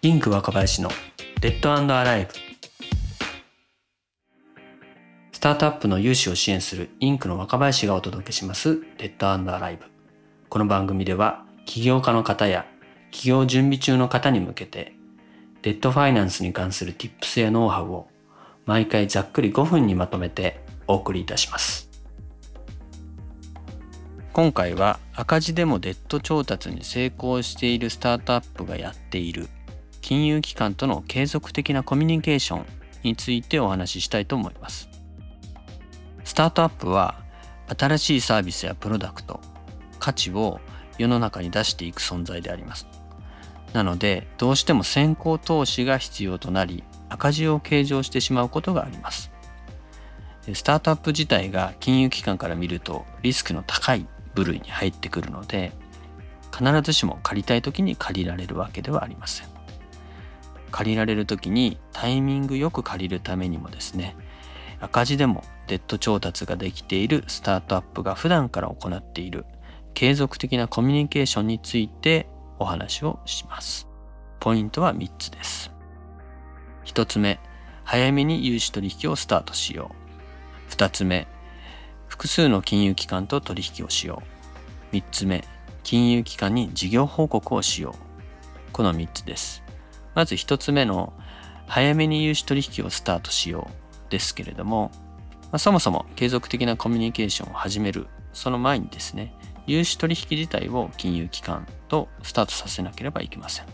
インク若林の Debt Alive スタートアップの融資を支援するインクの若林がお届けします Debt Alive この番組では起業家の方や起業準備中の方に向けてデットファイナンスに関する Tips やノウハウを毎回ざっくり5分にまとめてお送りいたします。今回は赤字でもデット調達に成功しているスタートアップがやっている金融機関との継続的なコミュニケーションについてお話ししたいと思います。スタートアップは新しいサービスやプロダクト、価値を世の中に出していく存在であります。なのでどうしても先行投資が必要となり赤字を計上してしまうことがあります。スタートアップ自体が金融機関から見るとリスクの高い部類に入ってくるので必ずしも借りたい時に借りられるわけではありません。借りられる時にタイミングよく借りるためにもですね赤字でもデッド調達ができているスタートアップが普段から行っている継続的なコミュニケーションについてお話をします。ポイントは3つです。1つ目、早めに融資取引をスタートしよう。2つ目、複数の金融機関と取引をしよう。3つ目、金融機関に事業報告をしよう。この3つです。まず1つ目の早めに融資取引をスタートしようですけれども、まあ、そもそも継続的なコミュニケーションを始めるその前にですね融資取引自体を金融機関とスタートさせなければいけません。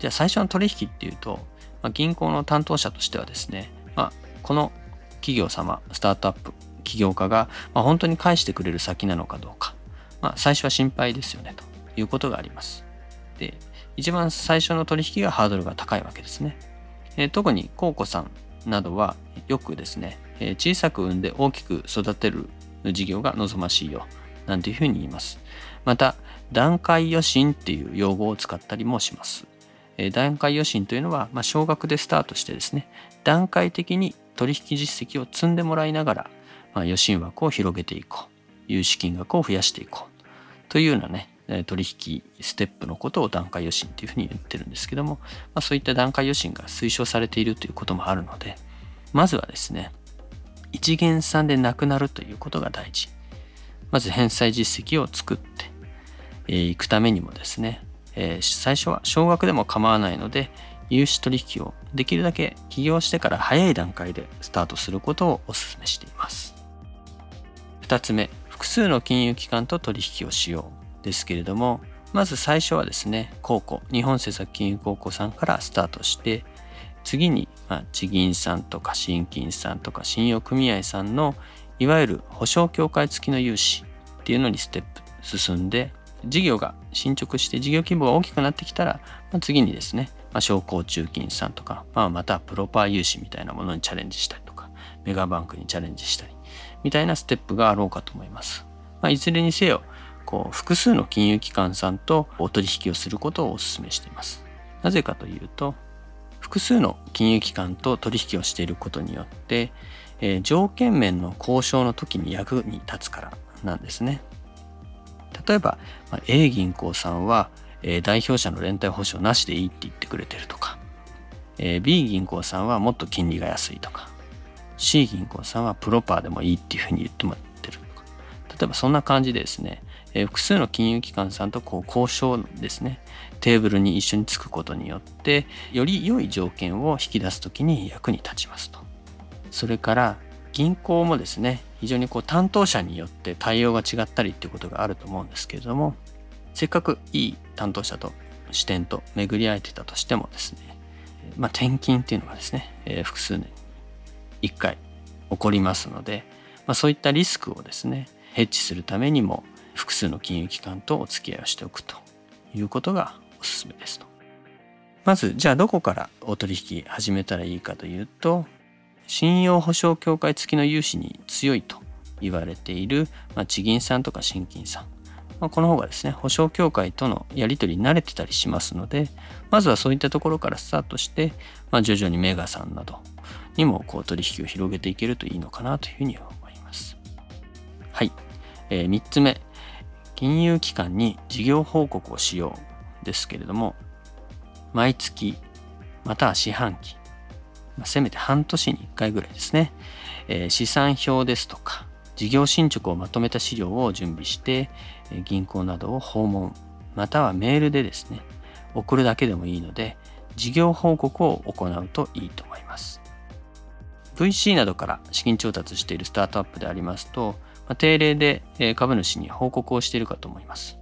じゃあ最初の取引っていうと、まあ、銀行の担当者としてはですね、まあ、この企業様スタートアップ起業家が、ま、本当に返してくれる先なのかどうか、まあ、最初は心配ですよねということがあります。で一番最初の取引がハードルが高いわけですね。え、特にコウコさんなどはよくですね、え、小さく産んで大きく育てる事業が望ましいよなんていうふうに言います。また段階予診っていう用語を使ったりもします。え、段階予診というのは、まあ、少額でスタートしてですね段階的に取引実績を積んでもらいながら、まあ、予診枠を広げていこう融資金額を増やしていこうというようなね取引ステップのことを段階予診というふうに言ってるんですけども、まあ、そういった段階予診が推奨されているということもあるのでまずはですね一元さんでなくなるということが大事。まず返済実績を作ってい、くためにもですね、え、最初は少額でも構わないので融資取引をできるだけ起業してから早い段階でスタートすることをお勧めしています。2つ目複数の金融機関と取引をしよう。ですけれどもまず最初はですね高校日本政策金融高校さんからスタートして次に、まあ、地銀さんとか新金さんとか信用組合さんのいわゆる保証協会付きの融資っていうのにステップ進んで事業が進捗して事業規模が大きくなってきたら、まあ、次にですね、まあ、商工中金さんとか、まあ、またプロパー融資みたいなものにチャレンジしたりとかメガバンクにチャレンジしたりみたいなステップがあろうかと思います。まあ、いずれにせよこう複数の金融機関さんとお取引をすることをお勧めしています。なぜかというと複数の金融機関と取引をしていることによって、えー、条件面の交渉の時に役に立つからなんですね。例えば、まあ、A 銀行さんは、えー、代表者の連帯保証なしでいいって言ってくれてるとか、えー、B 銀行さんはもっと金利が安いとか C 銀行さんはプロパーでもいいっていうふうに言ってもらってるとか例えばそんな感じでですねえ複数の金融機関さんとこう交渉ですね。テーブルに一緒につくことによってより良い条件を引き出す時に役に立ちますと。それから銀行もですね非常にこう担当者によって対応が違ったりっていうことがあると思うんですけれどもせっかくいい担当者と視点と巡り合えてたとしてもですね、まあ、転勤っていうのがですね、えー、複数年に1回起こりますので、まあ、そういったリスクをですねヘッジするためにも複数の金融機関とお付き合いをしておくということがおすすめですと。まずじゃあどこからお取引始めたらいいかというと信用保証協会付きの融資に強いと言われている、まあ、地銀さんとか新金さん、まあ、この方がですね保証協会とのやり取りに慣れてたりしますのでまずはそういったところからスタートして、まあ、徐々にメガさんなどにもこう取引を広げていけるといいのかなというふうに思います。はい、えー、3つ目金融機関に事業報告をしようですけれども毎月または四半期、ま、せめて半年に1回ぐらいですね、えー、資産表ですとか事業進捗をまとめた資料を準備して、銀行などを訪問またはメールでですね送るだけでもいいので事業報告を行うといいと思います。VC などから資金調達しているスタートアップでありますと、ま、定例で株主に報告をしているかと思います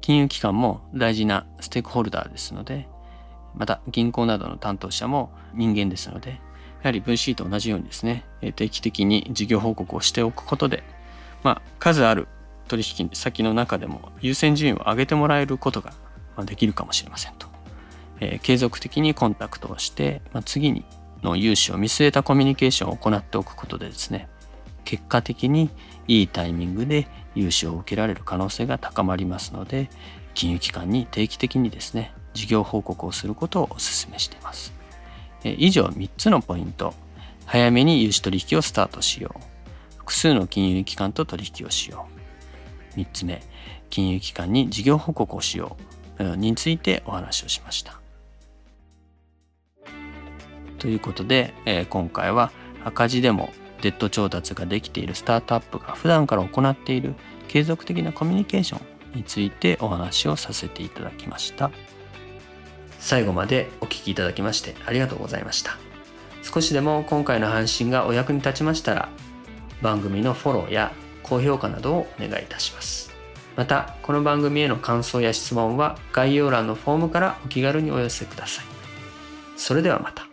金融機関も大事なステークホルダーですのでまた銀行などの担当者も人間ですので、やはり VC と同じようにですね、定期的に事業報告をしておくことで、まあ、数ある取引先の中でも優先順位を上げてもらえることができるかもしれませんと。えー、継続的にコンタクトをして、まあ、次にの融資を見据えたコミュニケーションを行っておくことでですね、結果的にいいタイミングで融資を受けられる可能性が高まりますので、金融機関に定期的にですね、事業報告をすることをお勧めしています。以上3つのポイント。早めに融資取引をスタートしよう。複数の金融機関と取引をしよう。3つ目、金融機関に事業報告をしよう。についてお話をしました。ということで、今回は赤字でもデッド調達ができているスタートアップが普段から行っている継続的なコミュニケーションについてお話をさせていただきました。最後までお聴きいただきましてありがとうございました。少しでも今回の配信がお役に立ちましたら番組のフォローや高評価などをお願いいたします。またこの番組への感想や質問は概要欄のフォームからお気軽にお寄せください。それではまた。